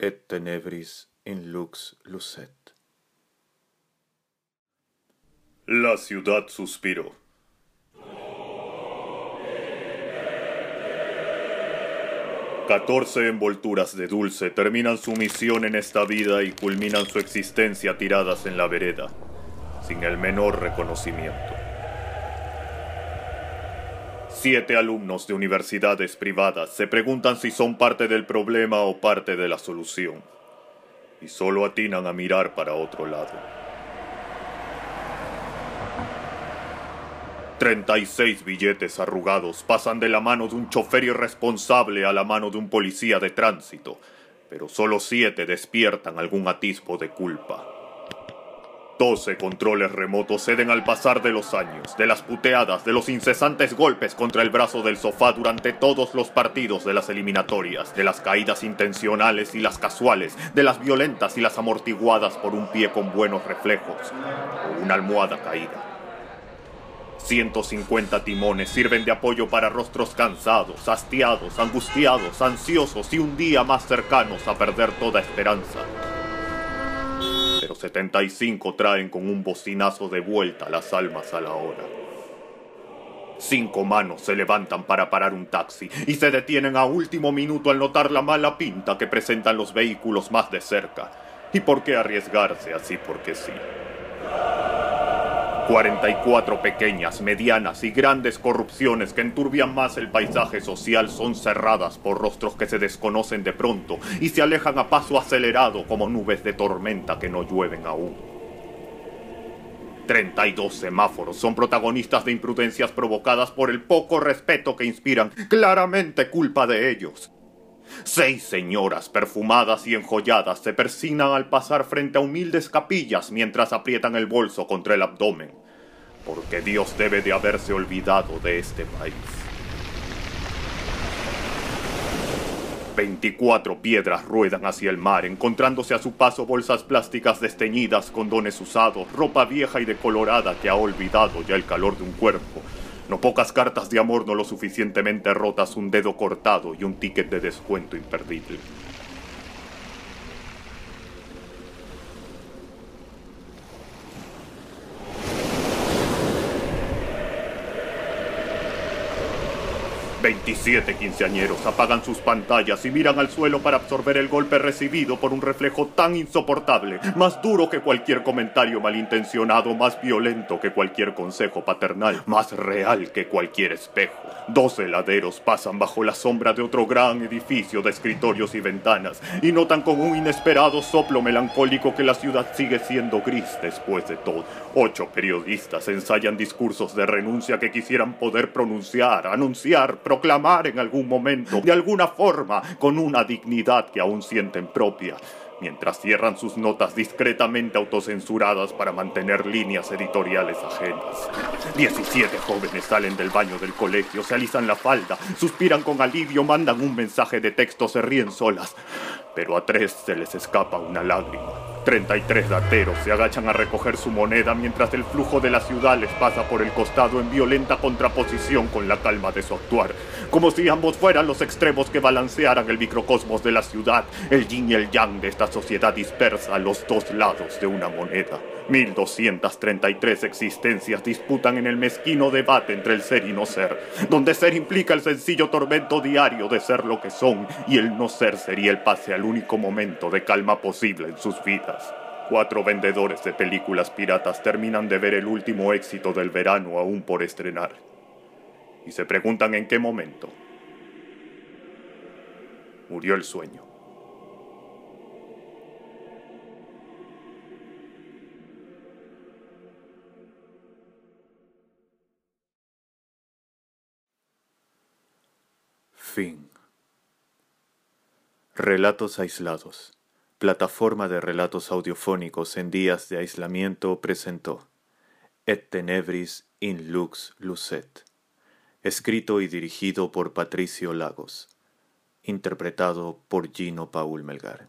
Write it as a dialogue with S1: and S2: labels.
S1: et tenebris in lux lucet.
S2: La ciudad suspiró. Catorce envolturas de dulce terminan su misión en esta vida y culminan su existencia tiradas en la vereda, sin el menor reconocimiento. Siete alumnos de universidades privadas se preguntan si son parte del problema o parte de la solución, y solo atinan a mirar para otro lado. 36 billetes arrugados pasan de la mano de un chofer irresponsable a la mano de un policía de tránsito, pero solo siete despiertan algún atisbo de culpa. 12 controles remotos ceden al pasar de los años, de las puteadas, de los incesantes golpes contra el brazo del sofá durante todos los partidos de las eliminatorias, de las caídas intencionales y las casuales, de las violentas y las amortiguadas por un pie con buenos reflejos o una almohada caída. 150 timones sirven de apoyo para rostros cansados, hastiados, angustiados, ansiosos y un día más cercanos a perder toda esperanza. Pero 75 traen con un bocinazo de vuelta las almas a la hora. Cinco manos se levantan para parar un taxi y se detienen a último minuto al notar la mala pinta que presentan los vehículos más de cerca. ¿Y por qué arriesgarse así porque sí? 44 pequeñas, medianas y grandes corrupciones que enturbian más el paisaje social son cerradas por rostros que se desconocen de pronto y se alejan a paso acelerado como nubes de tormenta que no llueven aún. 32 semáforos son protagonistas de imprudencias provocadas por el poco respeto que inspiran, claramente culpa de ellos. Seis señoras perfumadas y enjolladas se persignan al pasar frente a humildes capillas mientras aprietan el bolso contra el abdomen, porque Dios debe de haberse olvidado de este país. 24 piedras ruedan hacia el mar, encontrándose a su paso bolsas plásticas desteñidas, condones usados, ropa vieja y decolorada que ha olvidado ya el calor de un cuerpo, no pocas cartas de amor no lo suficientemente rotas, un dedo cortado y un ticket de descuento imperdible. Veintisiete quinceañeros apagan sus pantallas y miran al suelo para absorber el golpe recibido por un reflejo tan insoportable, más duro que cualquier comentario malintencionado, más violento que cualquier consejo paternal, más real que cualquier espejo. Dos heladeros pasan bajo la sombra de otro gran edificio de escritorios y ventanas y notan con un inesperado soplo melancólico que la ciudad sigue siendo gris después de todo. Ocho periodistas ensayan discursos de renuncia que quisieran poder pronunciar, anunciar, proclamar en algún momento, de alguna forma, con una dignidad que aún sienten propia, mientras cierran sus notas discretamente autocensuradas para mantener líneas editoriales ajenas. Diecisiete jóvenes salen del baño del colegio, se alisan la falda, suspiran con alivio, mandan un mensaje de texto, se ríen solas, pero a tres se les escapa una lágrima. 33 dateros se agachan a recoger su moneda mientras el flujo de la ciudad les pasa por el costado en violenta contraposición con la calma de su actuar, como si ambos fueran los extremos que balancearan el microcosmos de la ciudad, el yin y el yang de esta sociedad dispersa a los dos lados de una moneda. 1233 existencias disputan en el mezquino debate entre el ser y no ser, donde ser implica el sencillo tormento diario de ser lo que son y el no ser sería el pase al único momento de calma posible en sus vidas. Cuatro vendedores de películas piratas terminan de ver el último éxito del verano aún por estrenar. Y se preguntan en qué momento murió el sueño.
S1: Relatos aislados. Plataforma de relatos audiofónicos en días de aislamiento presentó Et tenebris in lux lucet. Escrito y dirigido por Patricio Lagos. Interpretado por Gino Paul Melgar.